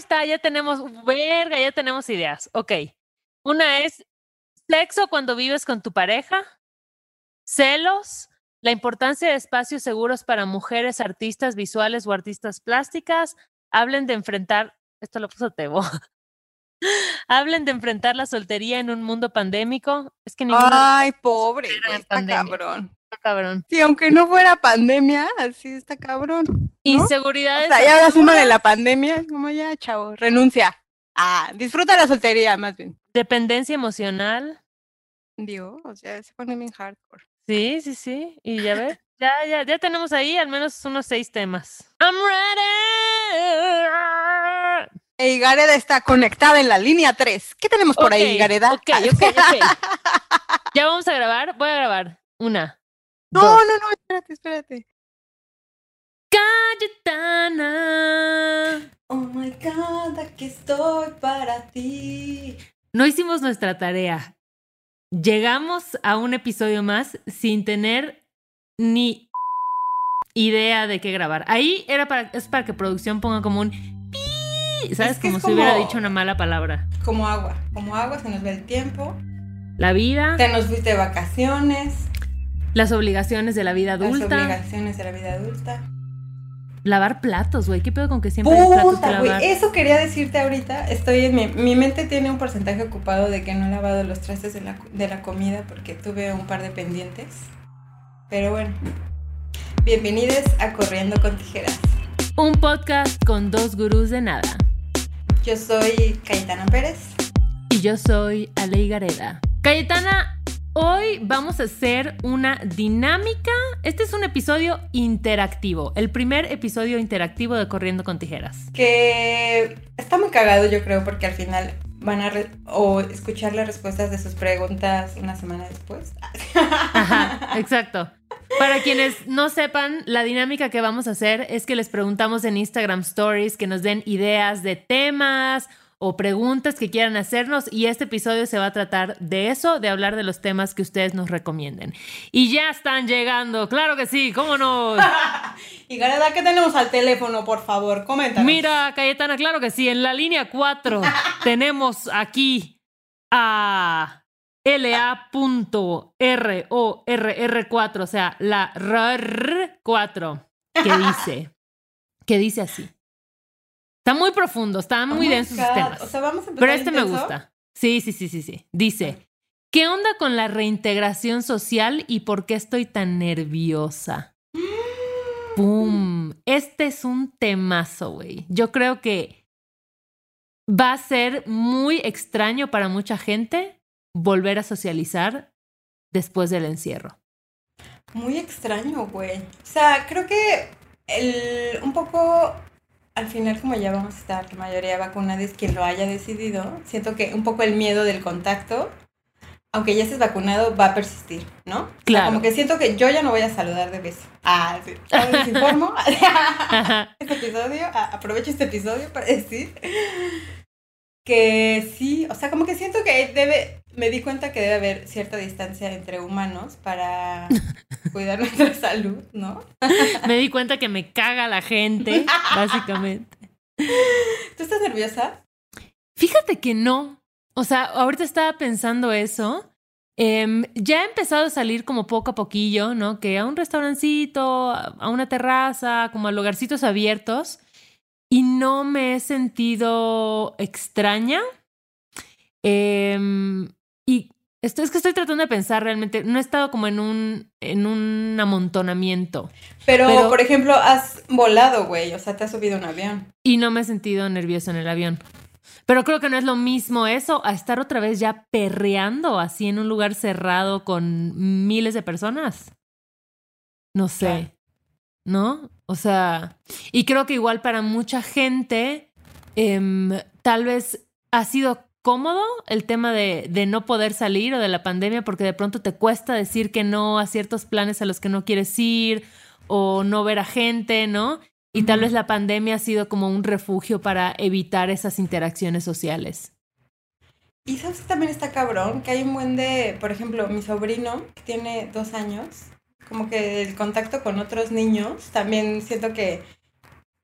está, ya tenemos, verga, ya tenemos ideas. Ok. Una es sexo cuando vives con tu pareja, celos, la importancia de espacios seguros para mujeres, artistas visuales o artistas plásticas. Hablen de enfrentar, esto lo puso Tebo. Hablen de enfrentar la soltería en un mundo pandémico. Es que Ay, pobre, está cabrón. Cabrón. Sí, aunque no fuera pandemia, así está cabrón. Inseguridad. O sea, ya hagas uno de la pandemia, como ya, chavo, renuncia. Ah, disfruta la soltería, más bien. Dependencia emocional. Dios, o sea, se pone bien hardcore. Sí, sí, sí. Y ya ves, ya, ya, ya tenemos ahí al menos unos seis temas. I'm ready. Y Gareda está conectada en la línea 3. ¿Qué tenemos por ahí, Gareda? Ok, ok, ok. ya vamos a grabar. Voy a grabar. Una. No, no, no, espérate, espérate. Cayetana. Oh my God, aquí estoy para ti. No hicimos nuestra tarea. Llegamos a un episodio más sin tener ni idea de qué grabar. Ahí era para, es para que producción ponga como un pi, ¿sabes? como si hubiera dicho una mala palabra. Como agua, como agua, se nos ve el tiempo. La vida. Te nos fuiste de vacaciones. Las obligaciones de la vida adulta. Las obligaciones de la vida adulta. Lavar platos, güey. ¿Qué pedo con que siempre hay platos que lavar? Eso quería decirte ahorita. Estoy en mi, mi mente tiene un porcentaje ocupado de que no he lavado los trastes de la, de la comida porque tuve un par de pendientes. Pero bueno. Bienvenidos a Corriendo con Tijeras. Un podcast con dos gurús de nada. Yo soy Cayetana Pérez. Y yo soy Alei Gareda. Cayetana, Hoy vamos a hacer una dinámica. Este es un episodio interactivo, el primer episodio interactivo de Corriendo con Tijeras. Que está muy cagado, yo creo, porque al final van a o escuchar las respuestas de sus preguntas una semana después. Ajá, exacto. Para quienes no sepan, la dinámica que vamos a hacer es que les preguntamos en Instagram Stories que nos den ideas de temas o preguntas que quieran hacernos y este episodio se va a tratar de eso, de hablar de los temas que ustedes nos recomienden. Y ya están llegando, claro que sí, ¿cómo no? y Gareda, ¿qué tenemos al teléfono, por favor? Coméntanos. Mira, Cayetana, claro que sí, en la línea 4 tenemos aquí a LA.RORR4, o sea, la RR4, que dice, que dice así. Está muy profundo, está muy oh denso sus temas. O sea, vamos a Pero este me gusta. Sí, sí, sí, sí, sí. Dice, ¿qué onda con la reintegración social y por qué estoy tan nerviosa? ¡Pum! Este es un temazo, güey. Yo creo que va a ser muy extraño para mucha gente volver a socializar después del encierro. Muy extraño, güey. O sea, creo que el, un poco al final como ya vamos a estar la mayoría vacunados, quien lo haya decidido, siento que un poco el miedo del contacto, aunque ya estés vacunado, va a persistir, ¿no? Claro. como que siento que yo ya no voy a saludar de beso. Ah, sí. Les informo. este episodio, aprovecho este episodio para decir que sí, o sea, como que siento que debe, me di cuenta que debe haber cierta distancia entre humanos para cuidar nuestra salud, ¿no? me di cuenta que me caga la gente, básicamente. ¿Tú estás nerviosa? Fíjate que no. O sea, ahorita estaba pensando eso. Em, ya he empezado a salir como poco a poquillo, ¿no? Que a un restaurancito, a una terraza, como a lugarcitos abiertos y no me he sentido extraña. Em, y esto es que estoy tratando de pensar realmente, no he estado como en un, en un amontonamiento. Pero, por ejemplo, has volado, güey, o sea, te has subido un avión. Y no me he sentido nervioso en el avión. Pero creo que no es lo mismo eso a estar otra vez ya perreando así en un lugar cerrado con miles de personas. No sé. ¿no? O sea, y creo que igual para mucha gente, em, tal vez ha sido cómodo el tema de, de, no poder salir o de la pandemia porque de pronto te cuesta decir que no a ciertos planes a los que no quieres ir o no ver a gente, ¿no? Y tal vez la pandemia ha sido como un refugio para evitar esas interacciones sociales. Y sabes que también está cabrón, que hay un buen de, por ejemplo, mi sobrino, que tiene dos años, como que el contacto con otros niños, también siento que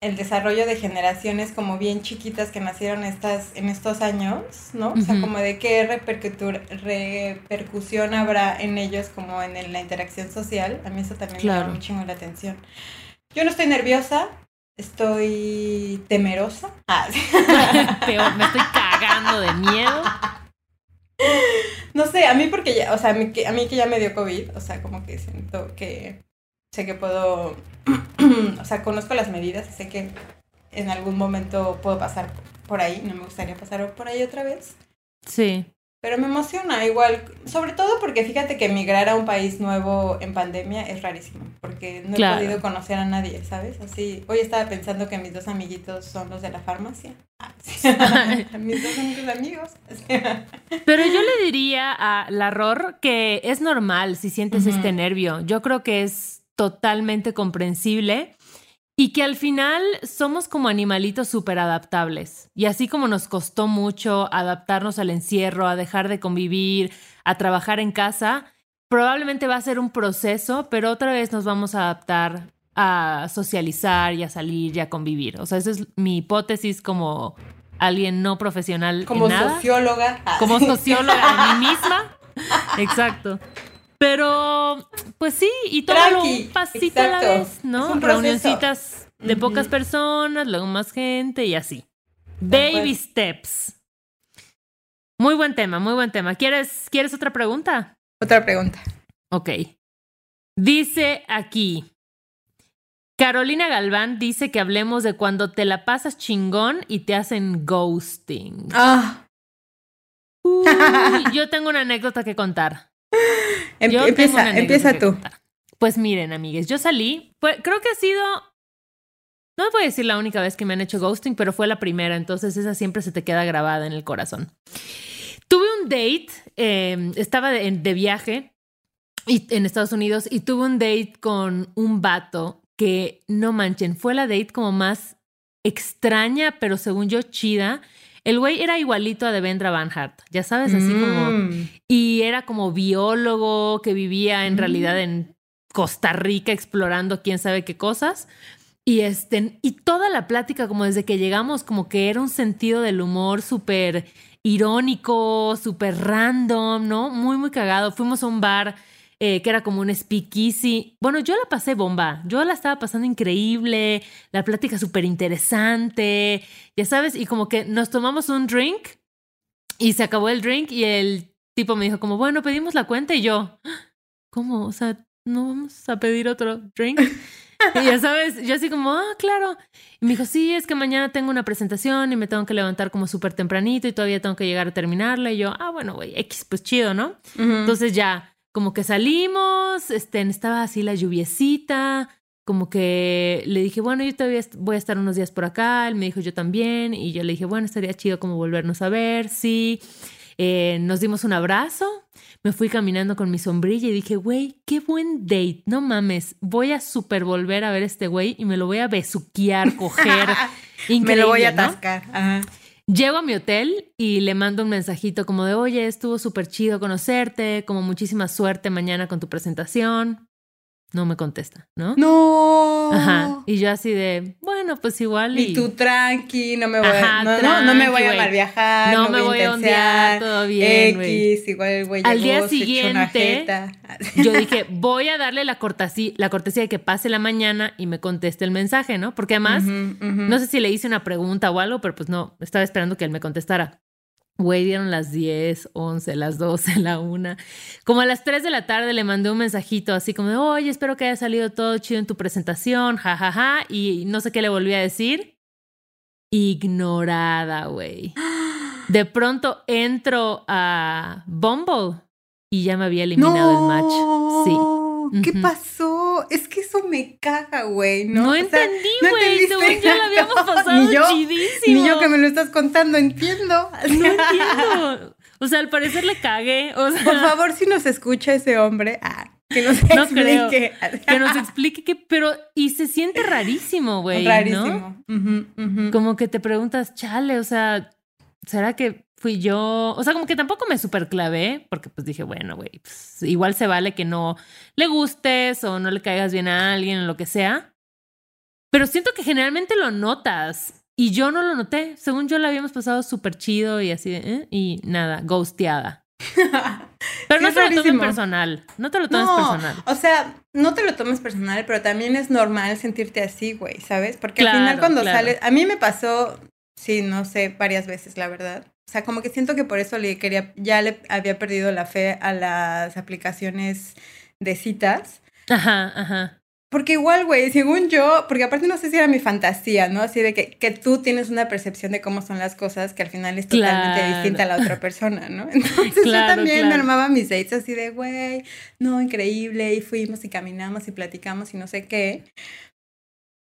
el desarrollo de generaciones como bien chiquitas que nacieron estas, en estos años, ¿no? O sea, como de qué repercusión habrá en ellos como en la interacción social. A mí eso también me llama mucho la atención. Yo no estoy nerviosa, estoy temerosa. Ah, me estoy cagando de miedo. No sé, a mí porque ya, o sea, a mí, que, a mí que ya me dio COVID, o sea, como que siento que sé que puedo, o sea, conozco las medidas, sé que en algún momento puedo pasar por ahí, no me gustaría pasar por ahí otra vez. Sí. Pero me emociona igual, sobre todo porque fíjate que emigrar a un país nuevo en pandemia es rarísimo, porque no he podido conocer a nadie, ¿sabes? Así, hoy estaba pensando que mis dos amiguitos son los de la farmacia. Ah, mis dos amigos. Pero yo le diría a la ROR que es normal si sientes este nervio. Yo creo que es totalmente comprensible y que al final somos como animalitos súper adaptables. Y así como nos costó mucho adaptarnos al encierro, a dejar de convivir, a trabajar en casa, probablemente va a ser un proceso, pero otra vez nos vamos a adaptar a socializar y a salir y a convivir. O sea, esa es mi hipótesis como alguien no profesional. Como socióloga. Como socióloga de mí misma. Exacto. Pero, pues sí, y todo un pasito a la vez, ¿no? Reunioncitas de pocas personas, luego más gente y así. Baby steps. Muy buen tema, muy buen tema. ¿Quieres, ¿Quieres otra pregunta? Otra pregunta. Ok. Dice aquí. Carolina Galván dice que hablemos de cuando te la pasas chingón y te hacen ghosting. Ah. yo tengo una anécdota que contar. empieza, empieza tú. Pues miren, amigues, yo salí, creo que ha sido, no voy a decir la única vez que me han hecho ghosting, pero fue la primera, entonces esa siempre se te queda grabada en el corazón. Tuve un date, em, estaba de, de viaje y, en Estados Unidos y tuve un date con un vato que, no manchen, fue la date como más extraña, pero según yo chida. El güey era igualito a Devendra Banhart, ya sabes, así como... Mm. Y era como biólogo que vivía en realidad mm. en Costa Rica explorando quién sabe qué cosas. Y, este, y toda la plática, como desde que llegamos, como que era un sentido del humor súper irónico, súper random, ¿no? Muy, muy cagado. Fuimos a un bar eh, que era como un speakeasy. Bueno, yo la pasé bomba, yo la estaba pasando increíble, la plática súper interesante, ya sabes, y como que nos tomamos un drink y se acabó el drink y el tipo me dijo como, bueno, pedimos la cuenta y yo, ¿cómo? O sea, ¿no vamos a pedir otro drink? Y ya sabes, yo así como, ah, claro. Y me dijo, sí, es que mañana tengo una presentación y me tengo que levantar como súper tempranito y todavía tengo que llegar a terminarla. Y yo, ah, bueno, güey, X, pues chido, ¿no? Entonces ya como que salimos, este, estaba así la lluviecita, como que le dije, bueno, yo todavía voy a estar unos días por acá, él me dijo yo también, y yo le dije, bueno, estaría chido como volvernos a ver, sí. Eh, nos dimos un abrazo, me fui caminando con mi sombrilla y dije, güey, qué buen date, no mames, voy a super volver a ver a este güey y me lo voy a besuquear, coger. me lo voy a atascar. Ajá. Llego a mi hotel y le mando un mensajito como de, oye, estuvo súper chido conocerte, como muchísima suerte mañana con tu presentación no me contesta, ¿no? No. Ajá. Y yo así de, bueno, pues igual. Y, tú tranqui, no me voy, a, no, no, me voy a mal viajar. No, me voy a ondear, todo bien. X, igual el güey Al día siguiente, yo dije, voy a darle la cortesía, la cortesía de que pase la mañana y me conteste el mensaje, ¿no? Porque además, no sé si le hice una pregunta o algo, pero pues no, estaba esperando que él me contestara. Güey, dieron las 10, 11, las 12, la 1. Como a las 3 de la tarde le mandé un mensajito así como de, oye, espero que haya salido todo chido en tu presentación, jajaja. Ja, ja. Y no sé qué le volví a decir. Ignorada, güey. De pronto entro a Bumble y ya me había eliminado el match. Sí. ¿Qué pasó? Es que eso me caga, güey, ¿no? No entendí, güey. Según yo lo habíamos pasado ni yo, chidísimo. Ni yo que me lo estás contando, entiendo. No entiendo. O sea, al parecer le cagué. O sea, Por favor, si nos escucha ese hombre, ah, que nos explique. que nos explique qué, pero y se siente rarísimo, güey. Rarísimo. ¿no? Como que te preguntas, chale, o sea, ¿será que fui yo, o sea, como que tampoco me super clavé, porque pues dije, bueno, güey, pues, igual se vale que no le gustes o no le caigas bien a alguien o lo que sea. Pero siento que generalmente lo notas. Y yo no lo noté. Según yo, la habíamos pasado súper chido y así, ¿eh? y nada, ghosteada. Pero no te lo tomes personal. No te lo tomes personal. O sea, no te lo tomes personal, pero también es normal sentirte así, güey, ¿sabes? Porque al final cuando sales. A mí me pasó, sí, no sé, varias veces, la verdad. O sea, como que siento que por eso le quería. Ya le había perdido la fe a las aplicaciones de citas. Ajá, ajá. Porque igual, güey, según yo, porque aparte no sé si era mi fantasía, ¿no? Así de que, que tú tienes una percepción de cómo son las cosas que al final es totalmente distinta a la otra persona, ¿no? Entonces yo también armaba mis dates así de, güey, no, increíble, y fuimos y caminamos y platicamos y no sé qué.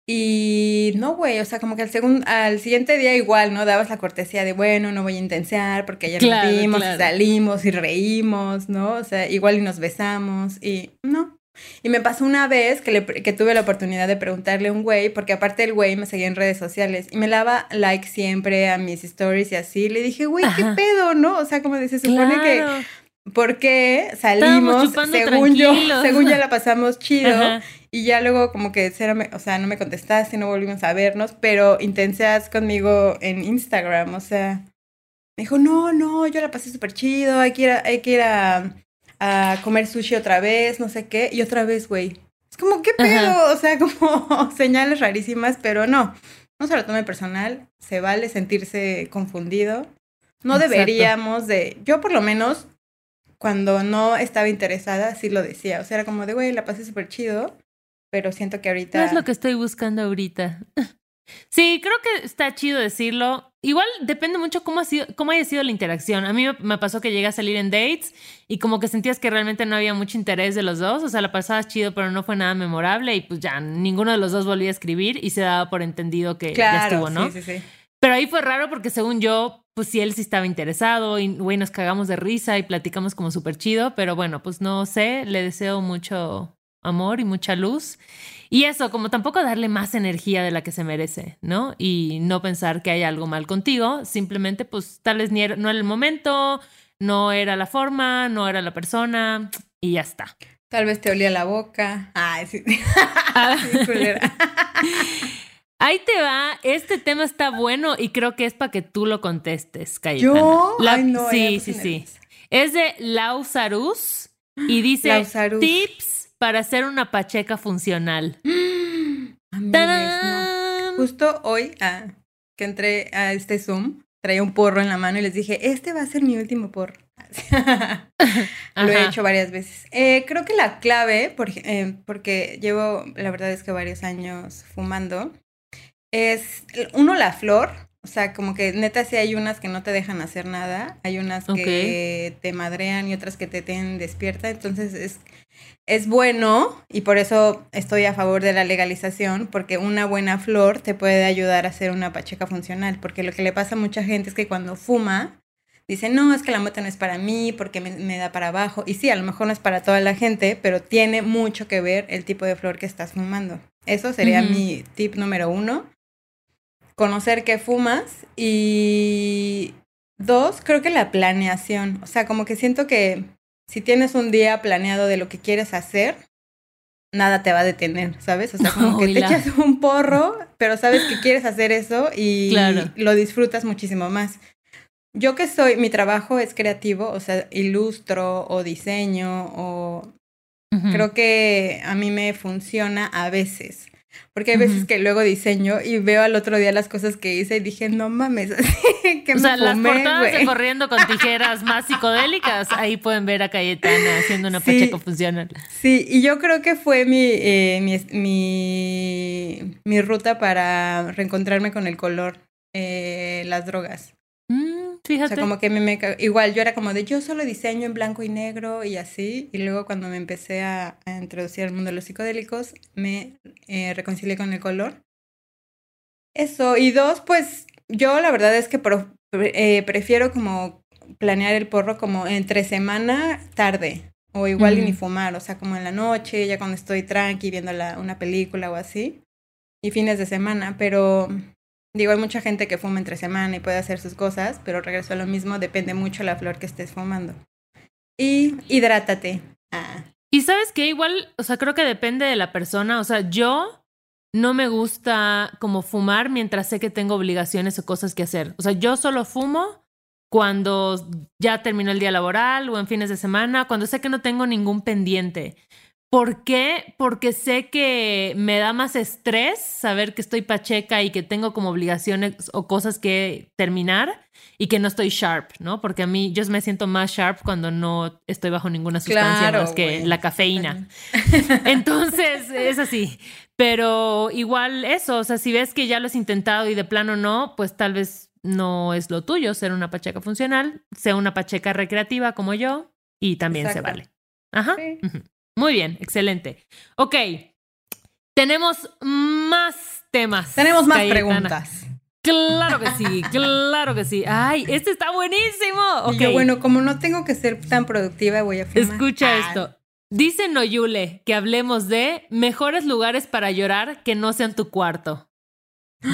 Y no, güey, o sea, como que al, segundo, al siguiente día igual, ¿no? Dabas la cortesía de, bueno, no voy a intensear porque ayer nos vimos y salimos y reímos, ¿no? O sea, igual y nos besamos y no, y me pasó una vez que, le, que tuve la oportunidad de preguntarle a un güey, porque aparte el güey me seguía en redes sociales y me daba like siempre a mis stories y así. Le dije, güey, ¿qué pedo, no? O sea, como se supone que porque salimos, según yo, según ya la pasamos chido, y ya luego como que, o sea, no me contestaste, no volvimos a vernos, pero intenseas conmigo en Instagram, o sea, me dijo, no, no, yo la pasé súper chido, hay que ir hay que ir a a comer sushi otra vez, no sé qué, y otra vez, güey. Es como, ¿qué pedo? O sea, como señales rarísimas, pero no, no se lo tome personal, se vale sentirse confundido. No deberíamos de, yo por lo menos, cuando no estaba interesada, sí lo decía. O sea, era como de, güey, la pasé súper chido, pero siento que ahorita... No es lo que estoy buscando ahorita. Sí, creo que está chido decirlo. Igual depende mucho cómo, ha sido, cómo haya sido la interacción. A mí me pasó que llegué a salir en dates y como que sentías que realmente no había mucho interés de los dos. O sea, la pasabas chido, pero no fue nada memorable y pues ya ninguno de los dos volvía a escribir y se daba por entendido que ya estuvo, ¿no? Sí, sí, sí. Pero ahí fue raro porque según yo, pues sí, él sí estaba interesado y, güey, nos cagamos de risa y platicamos como súper chido, pero bueno, pues no sé, le deseo mucho amor y mucha luz. Y eso, como tampoco darle más energía de la que se merece, ¿no? Y no pensar que hay algo mal contigo, simplemente pues tal vez no era el momento, no era la forma, no era la persona y ya está. Tal vez te olía la boca. Ay, sí. Ah. Ahí te va, este tema está bueno y creo que es para que tú lo contestes, Cayetana. ¿Yo? Ay, no, sí, sí, sí. Es de Lausarus y dice tips para hacer una pacheca funcional. Justo hoy ah, que entré a este Zoom, traía un porro en la mano y les dije, este va a ser mi último porro. Lo he hecho varias veces. Eh, creo que la clave, eh, porque llevo, la verdad es que varios años fumando, es uno la flor, o sea, como que neta sí hay unas que no te dejan hacer nada, hay unas que te madrean y otras que te tienen despierta, entonces es es bueno y por eso estoy a favor de la legalización, porque una buena flor te puede ayudar a hacer una pacheca funcional, porque lo que le pasa a mucha gente es que cuando fuma, dice, no, es que la mota no es para mí, porque me, da para abajo. Y sí, a lo mejor no es para toda la gente, pero tiene mucho que ver el tipo de flor que estás fumando. Eso sería mi tip número uno. Conocer qué fumas y dos, creo que la planeación. O sea, como que siento que si tienes un día planeado de lo que quieres hacer, nada te va a detener, ¿sabes? O sea, como que te echas un porro, pero sabes que quieres hacer eso y lo disfrutas muchísimo más. Yo que soy, mi trabajo es creativo, o sea, ilustro o diseño o... Creo que a mí me funciona a veces. Porque hay veces que luego diseño y veo al otro día las cosas que hice y dije, no mames, que o sea, las portadas de corriendo con tijeras más psicodélicas, ahí pueden ver a Cayetana haciendo una sí, pacheco funcional. Sí, y yo creo que fue mi, eh, mi, mi, mi, ruta para reencontrarme con el color, eh, las drogas. Fíjate. O sea, como que me, igual yo era como de yo solo diseño en blanco y negro y así. Y luego cuando me empecé a, introducir al mundo de los psicodélicos, me eh, reconcilié con el color. Eso. Y dos, pues yo la verdad es que eh, prefiero como planear el porro como entre semana, tarde. O igual ni fumar, o sea, como en la noche, ya cuando estoy tranqui viendo la, una película o así. Y fines de semana, pero Digo, hay mucha gente que fuma entre semana y puede hacer sus cosas, pero regreso a lo mismo, depende mucho la flor que estés fumando. Y hidrátate. Ah. Y sabes que igual, o sea, creo que depende de la persona. O sea, yo no me gusta como fumar mientras sé que tengo obligaciones o cosas que hacer. O sea, yo solo fumo cuando ya terminó el día laboral o en fines de semana, cuando sé que no tengo ningún pendiente. ¿Por qué? Porque sé que me da más estrés saber que estoy pacheca y que tengo como obligaciones o cosas que terminar y que no estoy sharp, ¿no? Porque a mí yo me siento más sharp cuando no estoy bajo ninguna sustancia más que la cafeína. Entonces, es así. Pero igual eso, o sea, si ves que ya lo has intentado y de plano no, pues tal vez no es lo tuyo ser una pacheca funcional, sea una pacheca recreativa como yo y también se vale. Ajá. Muy bien, excelente. Ok, tenemos más temas. Tenemos más preguntas. Claro que sí, claro que sí. Ay, este está buenísimo. Okay. bueno, como no tengo que ser tan productiva, voy a filmar. Escucha ah. esto. Dice Noyule que hablemos de mejores lugares para llorar que no sean tu cuarto.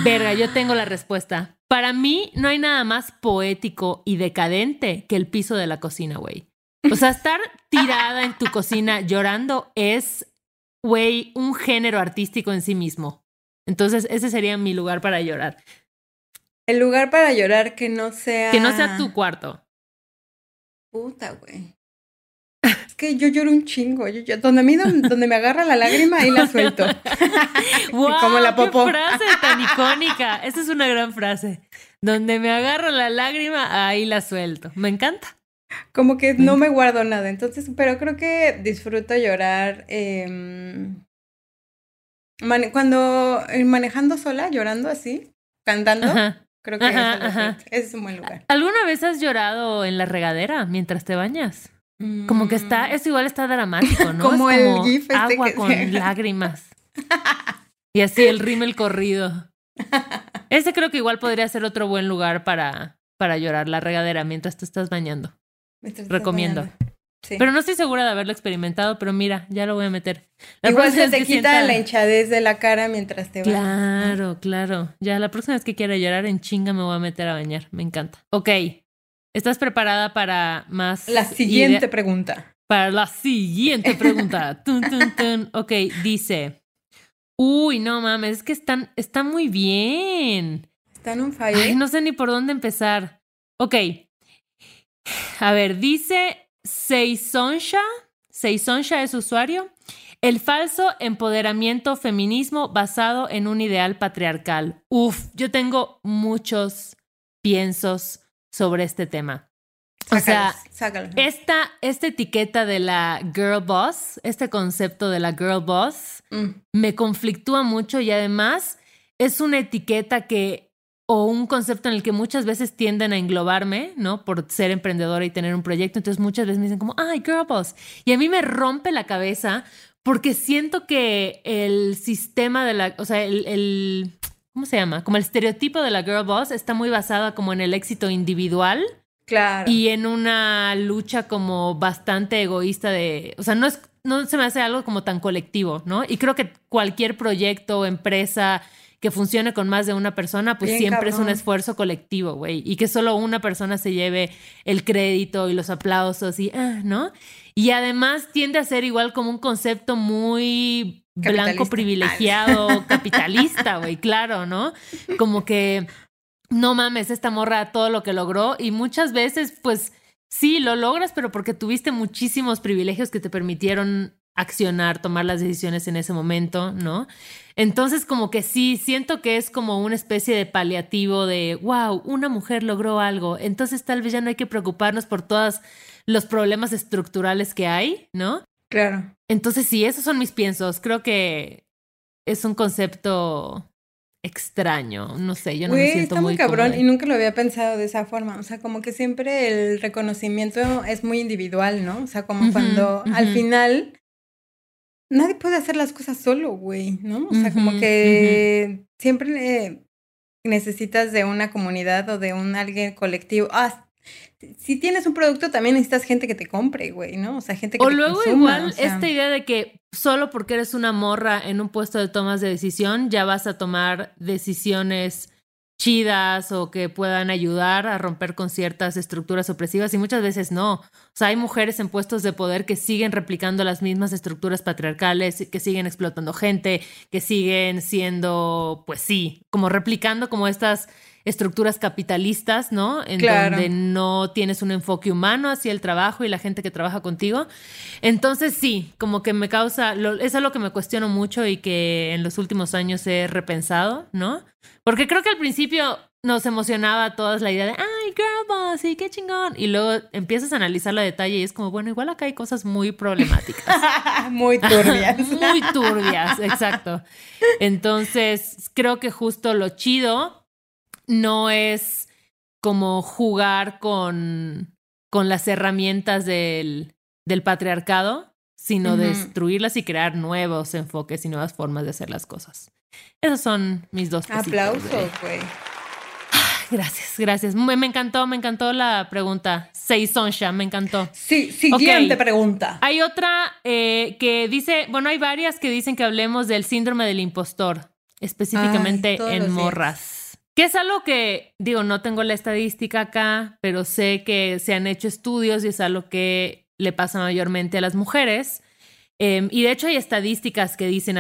Verga, yo tengo la respuesta. Para mí no hay nada más poético y decadente que el piso de la cocina, güey. O sea, estar tirada en tu cocina llorando es, güey, un género artístico en sí mismo. Entonces, ese sería mi lugar para llorar. El lugar para llorar que no sea. Que no sea tu cuarto. Puta, güey. Es que yo lloro un chingo. Yo, donde a mí donde, me agarra la lágrima, ahí la suelto. wow, Como la popó. ¡Qué frase tan icónica! Esa es una gran frase. Donde me agarra la lágrima, ahí la suelto. Me encanta. Como que no me guardo nada. Entonces, pero creo que disfruto llorar. Em, cuando eh, manejando sola, llorando así, cantando. Creo que es un buen lugar. ¿Alguna vez has llorado en la regadera mientras te bañas? Como que está, mm. eso igual está dramático, ¿no? como, el gif este agua con lágrimas. y así el rímel corrido. Ese creo que igual podría ser otro buen lugar para, para llorar, la regadera, mientras te estás bañando. Recomiendo. Pero no estoy segura de haberlo experimentado, pero mira, ya lo voy a meter. Igual se te quita la hinchadez de la cara mientras te bañas. Claro, claro. Ya la próxima vez que quiera llorar en chinga me voy a meter a bañar. Me encanta. Ok. ¿Estás preparada para más? La siguiente pregunta. Para la siguiente pregunta. tun, tun, tun. Ok, dice. Uy, no mames, es que están, está muy bien. Están un fallo. no sé ni por dónde empezar. Ok. A ver, dice Seisonsha, Seisonsha es usuario, el falso empoderamiento feminismo basado en un ideal patriarcal. Uf, yo tengo muchos piensos sobre este tema. o sea, Esta, esta etiqueta de la girl boss, este concepto de la girl boss, mm. me conflictúa mucho y además es una etiqueta que o un concepto en el que muchas veces tienden a englobarme, ¿no? Por ser emprendedora y tener un proyecto. Entonces muchas veces me dicen como, ay, girl boss. Y a mí me rompe la cabeza porque siento que el sistema de la, o sea, el, el ¿cómo se llama? Como el estereotipo de la girl boss está muy basada como en el éxito individual. Claro. Y en una lucha como bastante egoísta de, o sea, no es, no se me hace algo como tan colectivo, ¿no? Y creo que cualquier proyecto o empresa que funcione con más de una persona, pues siempre es un esfuerzo colectivo, güey. Y que solo una persona se lleve el crédito y los aplausos y, ah, ¿no? Y además tiende a ser igual como un concepto muy blanco privilegiado, capitalista, güey, claro, ¿no? Como que, no mames, esta morra todo lo que logró y muchas veces, pues, sí, lo logras, pero porque tuviste muchísimos privilegios que te permitieron accionar, tomar las decisiones en ese momento, ¿no? Entonces, como que sí, siento que es como una especie de paliativo de, wow, una mujer logró algo, entonces tal vez ya no hay que preocuparnos por todos los problemas estructurales que hay, ¿no? Claro. Entonces, sí, esos son mis piensos. Creo que es un concepto extraño, no sé, yo no me siento está muy, cabrón y nunca lo había pensado de esa forma, o sea, como que siempre el reconocimiento es muy individual, ¿no? O sea, como cuando al final nadie puede hacer las cosas solo, güey, ¿no? O sea, como que siempre necesitas de una comunidad o de un alguien colectivo. Ah, si tienes un producto también necesitas gente que te compre, güey, ¿no? O sea, gente que o te luego igual esta idea de que solo porque eres una morra en un puesto de tomas de decisión ya vas a tomar decisiones chidas o que puedan ayudar a romper con ciertas estructuras opresivas y muchas veces no. O sea, hay mujeres en puestos de poder que siguen replicando las mismas estructuras patriarcales, que siguen explotando gente, que siguen siendo, pues sí, como replicando como estas estructuras capitalistas, ¿no? En donde no tienes un enfoque humano hacia el trabajo y la gente que trabaja contigo. Entonces sí, como que me causa, eso es lo que me cuestiono mucho y que en los últimos años he repensado, ¿no? Porque creo que al principio nos emocionaba a todas la idea de, ay, girl boss, y qué chingón. Y luego empiezas a analizar la detalle y es como, bueno, igual acá hay cosas muy problemáticas. muy turbias. muy turbias, exacto. Entonces, creo que justo lo chido no es como jugar con, con las herramientas del, del patriarcado, sino destruirlas y crear nuevos enfoques y nuevas formas de hacer las cosas. Esos son mis dos Aplausos, güey. Gracias, gracias. Me, encantó, me encantó la pregunta. Seisonsha, me encantó. Sí, siguiente pregunta. Hay otra eh, que dice, bueno, hay varias que dicen que hablemos del síndrome del impostor, específicamente en morras. Que es algo que, digo, no tengo la estadística acá, pero sé que se han hecho estudios y es algo que le pasa mayormente a las mujeres. Em, y de hecho hay estadísticas que dicen,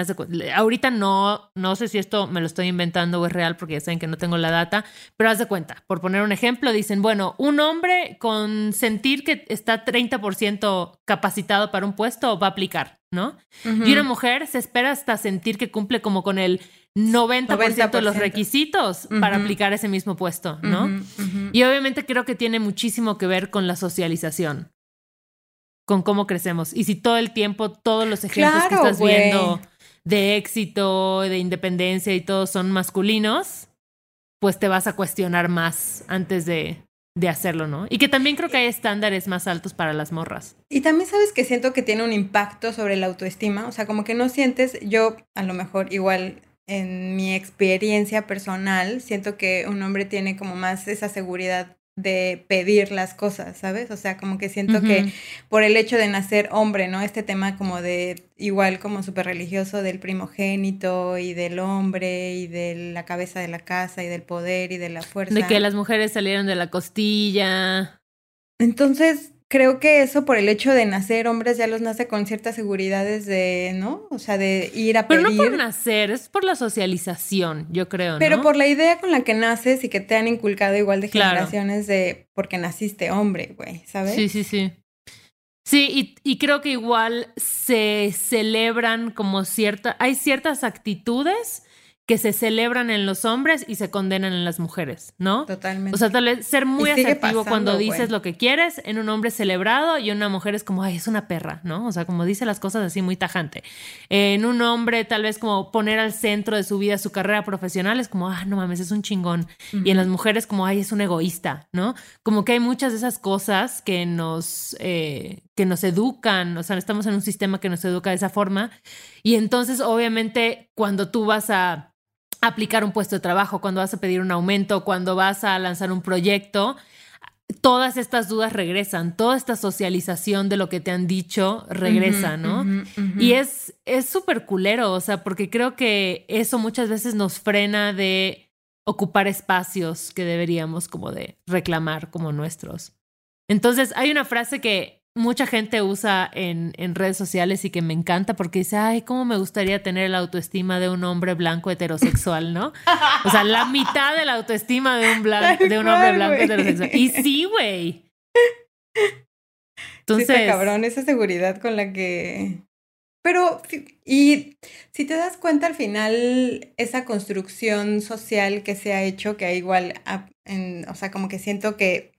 ahorita no, no sé si esto me lo estoy inventando o es real porque ya saben que no tengo la data, pero haz de cuenta, por poner un ejemplo, dicen, bueno, un hombre con sentir que está 30% capacitado para un puesto va a aplicar, ¿no? Y una mujer se espera hasta sentir que cumple como con el 90%, de los requisitos para aplicar ese mismo puesto, ¿no? Y obviamente creo que tiene muchísimo que ver con la socialización con cómo crecemos. Y si todo el tiempo, todos los ejemplos que estás viendo de éxito, de independencia y todos son masculinos, pues te vas a cuestionar más antes de, de hacerlo, ¿no? Y que también creo que hay estándares más altos para las morras. Y también sabes que siento que tiene un impacto sobre la autoestima, o sea, como que no sientes, yo a lo mejor igual en mi experiencia personal, siento que un hombre tiene como más esa seguridad de pedir las cosas, ¿sabes? O sea, como que siento que por el hecho de nacer hombre, ¿no? Este tema como de, igual como súper religioso del primogénito y del hombre y de la cabeza de la casa y del poder y de la fuerza. De que las mujeres salieron de la costilla. Entonces, creo que eso por el hecho de nacer hombres ya los nace con ciertas seguridades de, ¿no? O sea, de ir a pedir. Pero no por nacer, es por la socialización, yo creo, ¿no? Pero por la idea con la que naces y que te han inculcado igual de generaciones de porque naciste hombre, güey, ¿sabes? Sí, sí, sí. Sí, y, y, creo que igual se celebran como cierta, hay ciertas actitudes que se celebran en los hombres y se condenan en las mujeres, ¿no? Totalmente. O sea, tal vez ser muy asertivo cuando dices lo que quieres en un hombre celebrado y en una mujer es como, ay, es una perra, ¿no? O sea, como dice las cosas así muy tajante. En un hombre tal vez como poner al centro de su vida su carrera profesional es como, ah, no mames, es un chingón. Y en las mujeres como, ay, es un egoísta, ¿no? Como que hay muchas de esas cosas que nos, eh, que nos educan, o sea, estamos en un sistema que nos educa de esa forma. Y entonces, obviamente, cuando tú vas a aplicar un puesto de trabajo, cuando vas a pedir un aumento, cuando vas a lanzar un proyecto, todas estas dudas regresan, toda esta socialización de lo que te han dicho regresa, ¿no? Y es súper culero, o sea, porque creo que eso muchas veces nos frena de ocupar espacios que deberíamos como de reclamar como nuestros. Entonces, hay una frase que mucha gente usa en, en, redes sociales y que me encanta porque dice, ay, cómo me gustaría tener la autoestima de un hombre blanco heterosexual, ¿no? O sea, la mitad de la autoestima de un, de un hombre blanco heterosexual. Y sí, güey. Entonces... Sí, cabrón, esa seguridad con la que... Pero, y si te das cuenta al final, esa construcción social que se ha hecho, que igual, en, o sea, como que siento que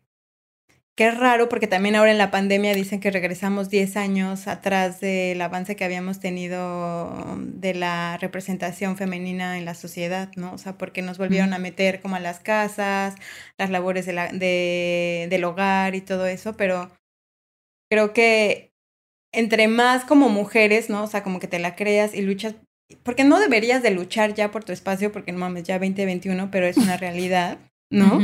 Qué raro, porque también ahora en la pandemia dicen que regresamos 10 años atrás del avance que habíamos tenido de la representación femenina en la sociedad, ¿no? O sea, porque nos volvieron a meter como a las casas, las labores de la, de, del hogar y todo eso, pero creo que entre más como mujeres, ¿no? O sea, como que te la creas y luchas, porque no deberías de luchar ya por tu espacio, porque no mames, ya 2021, pero es una realidad, ¿no?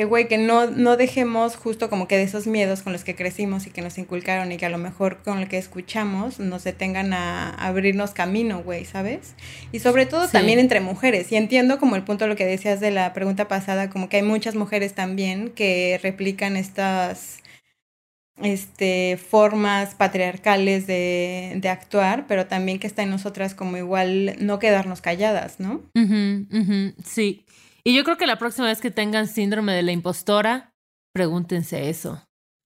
Que, güey, que no, no dejemos justo como que de esos miedos con los que crecimos y que nos inculcaron y que a lo mejor con lo que escuchamos nos detengan a, abrirnos camino, güey, ¿sabes? Y sobre todo también entre mujeres. Y entiendo como el punto de lo que decías de la pregunta pasada, como que hay muchas mujeres también que replican estas este, formas patriarcales de, de, actuar, pero también que está en nosotras como igual no quedarnos calladas, ¿no? sí. Y yo creo que la próxima vez que tengan síndrome de la impostora, pregúntense eso.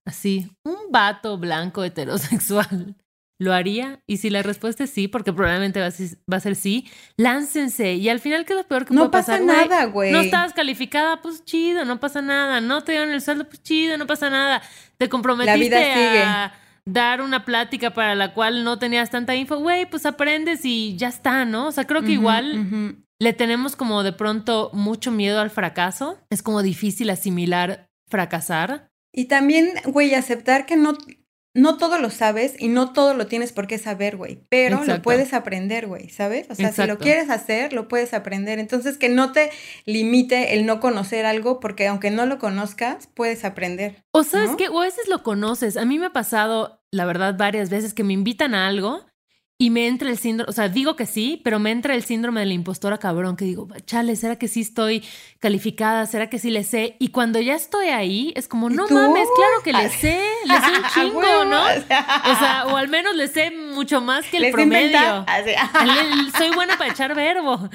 Así, un vato blanco heterosexual. ¿Lo haría? Y si la respuesta es sí, porque probablemente va a, ser, sí, láncense. Y al final, ¿qué es lo peor que no puede pasar? No pasa nada, güey. No estabas calificada, pues chido, no pasa nada. No te dieron el sueldo, pues chido, no pasa nada. Te comprometiste a dar una plática para la cual no tenías tanta info, güey, pues aprendes y ya está, ¿no? O sea, creo que igual le tenemos como de pronto mucho miedo al fracaso. Es como difícil asimilar fracasar. Y también, güey, aceptar que no, no todo lo sabes y no todo lo tienes por qué saber, güey, pero lo puedes aprender, güey, ¿sabes? O sea, si lo quieres hacer, lo puedes aprender. Entonces, que no te limite el no conocer algo, porque aunque no lo conozcas, puedes aprender. O sabes que, o a veces lo conoces. A mí me ha pasado, la verdad, varias veces que me invitan a algo y me entra el síndrome, o sea, digo que sí, pero me entra el síndrome de la impostora cabrón, que digo, chale, ¿será que sí estoy calificada? ¿Será que sí le sé? Y cuando ya estoy ahí, es como, no mames, claro que le sé, le sé un chingo, ¿no? O sea, o al menos le sé mucho más que el promedio. Soy buena para echar verbo.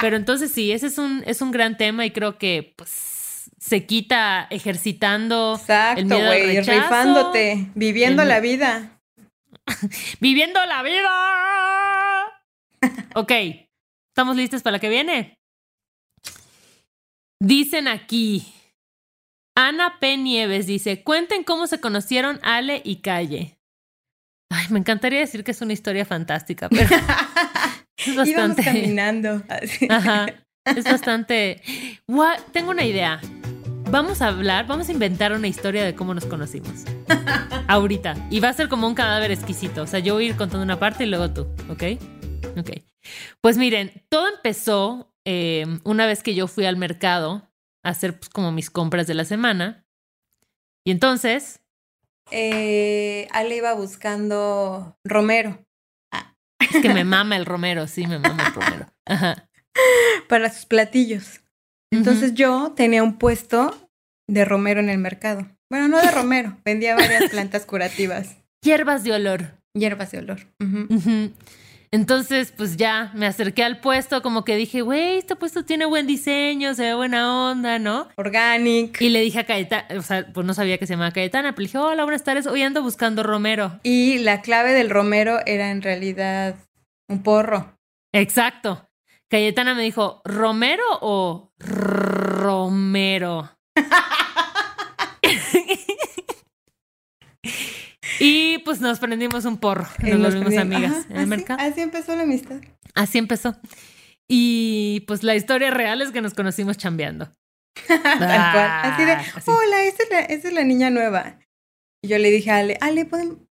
Pero entonces sí, ese es un, es un gran tema y creo que, pues, se quita ejercitando Exacto, el miedo rifándote, viviendo la vida. ¡Viviendo la vida! ok, ¿estamos listos para la que viene? Dicen aquí, Ana P. Nieves dice, cuenten cómo se conocieron Ale y Calle. Ay, me encantaría decir que es una historia fantástica, pero es bastante... caminando. Ajá, es bastante... Tengo una idea. Vamos a hablar, vamos a inventar una historia de cómo nos conocimos. Ahorita. Y va a ser como un cadáver exquisito. O sea, yo voy a ir contando una parte y luego tú, ¿ok? Ok. Pues miren, todo empezó eh, una vez que yo fui al mercado a hacer pues, como mis compras de la semana. Y entonces... Eh, Ale iba buscando romero. Es que me mama el romero, sí, me mama el romero. Ajá. Para sus platillos. Entonces yo tenía un puesto de romero en el mercado. Bueno, no de romero, vendía varias plantas curativas. Hierbas de olor. Hierbas de olor. Entonces, pues ya me acerqué al puesto, como que dije, güey, este puesto tiene buen diseño, se ve buena onda, ¿no? Organic. Y le dije a Cayetana, o sea, pues no sabía que se llamaba Cayetana, pero le dije, hola, buenas tardes, hoy ando buscando romero. Y la clave del romero era en realidad un porro. Exacto. Cayetana me dijo, ¿Romero o Romero? y pues nos prendimos un porro, nos, volvimos amigas en el mercado. Así empezó la amistad. Así empezó. Y pues la historia real es que nos conocimos chambeando. Tal cual. Así de, ah, hola, esta es, la, es, la, niña nueva. Y yo le dije a Ale, Ale,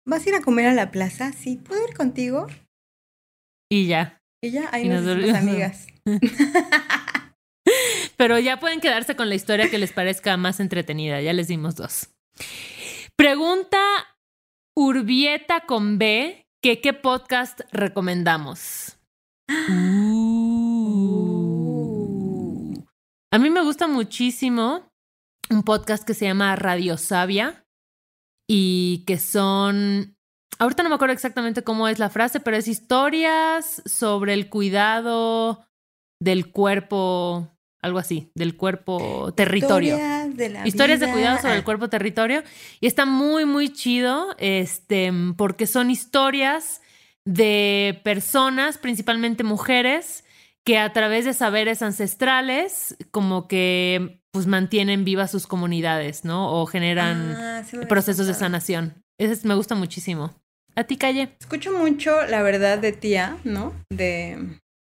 ¿vas a ir a comer a la plaza? Sí, ¿puedo ir contigo? Y ya. Y ya, ahí nos, nos amigas. Pero ya pueden quedarse con la historia que les parezca más entretenida. Ya les dimos dos. Pregunta Urbieta con B, que qué podcast recomendamos. Uh. A mí me gusta muchísimo un podcast que se llama Radio Sabia y que son ahorita no me acuerdo exactamente cómo es la frase, pero es historias sobre el cuidado del cuerpo, algo así, del cuerpo territorio. Historias de, la historias de cuidado sobre el cuerpo territorio. Y está muy, muy chido, este, porque son historias de personas, principalmente mujeres, que a través de saberes ancestrales, como que pues mantienen vivas sus comunidades, ¿no? O generan ah, procesos de sanación. Ese me gusta muchísimo. ¿A ti, Calle? Escucho mucho la verdad de tía, ¿no? De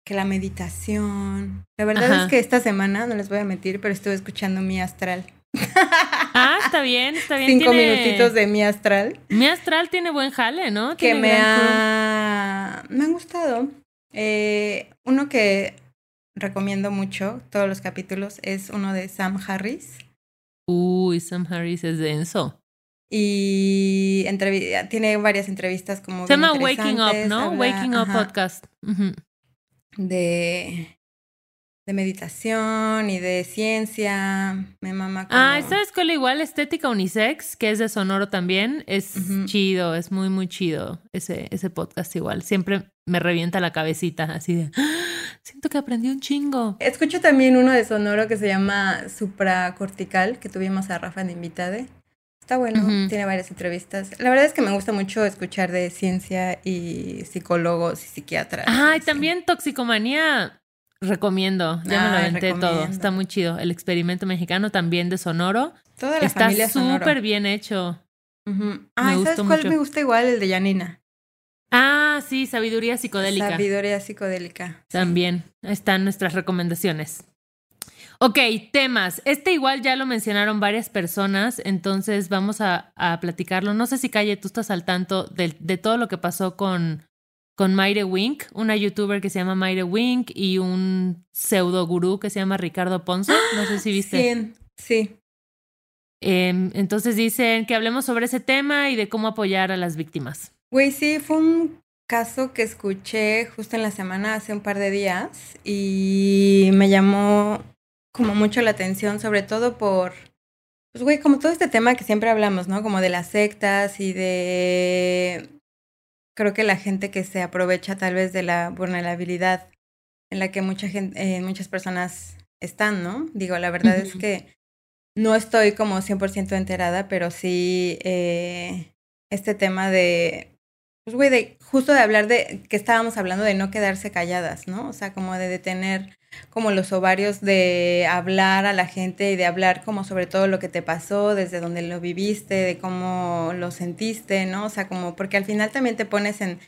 que la meditación. La verdad es que esta semana, no les voy a mentir, pero estuve escuchando mi astral. Ah, está bien, está bien. Cinco minutitos de mi astral. Mi astral tiene buen jale, ¿no? Que me ha... me han gustado. Eh, uno que recomiendo mucho, todos los capítulos, es uno de Sam Harris, Uy, Sam Harris es denso. Y tiene varias entrevistas como. Se llama Waking Up, ¿no? Waking Up Podcast. De de meditación y de ciencia. Me mama. Ah, esa escuela igual, Estética Unisex, que es de Sonoro también. Es chido, es muy, muy chido ese, ese podcast igual. Siempre me revienta la cabecita así de. ¡Ah! Siento que aprendí un chingo. Escucho también uno de Sonoro que se llama Supracortical, que tuvimos a Rafa de Invitade. Está bueno, tiene varias entrevistas. La verdad es que me gusta mucho escuchar de ciencia y psicólogos y psiquiatras. Ah, y también toxicomanía Recomiendo, ya me lo aventé todo. Está muy chido. El experimento mexicano también de Sonoro. Toda la Está súper bien hecho. Ah, ¿sabes cuál me gusta igual? El de Yanina. Ah, sí, sabiduría psicodélica. Sabiduría psicodélica. También están nuestras recomendaciones. Ok, temas. Este igual ya lo mencionaron varias personas, entonces vamos a, platicarlo. No sé si Calle, tú estás al tanto de, de todo lo que pasó con con Maire Wink, una youtuber que se llama Maire Wink y un pseudo gurú que se llama Ricardo Ponce. No sé si viste. Sí, sí. Em, entonces dicen que hablemos sobre ese tema y de cómo apoyar a las víctimas. Güey, sí, fue un caso que escuché justo en la semana hace un par de días y me llamó como mucho la atención, sobre todo por, pues güey, como todo este tema que siempre hablamos, ¿no? Como de las sectas y de creo que la gente que se aprovecha tal vez de la vulnerabilidad en la que mucha gente, eh, muchas personas están, ¿no? Digo, la verdad es que no estoy como 100% enterada, pero sí eh, este tema de, pues güey, de justo de hablar de, que estábamos hablando de no quedarse calladas, ¿no? O sea, como de detener como los ovarios de hablar a la gente y de hablar como sobre todo lo que te pasó, desde donde lo viviste, de cómo lo sentiste, ¿no? O sea, como porque al final también te pones en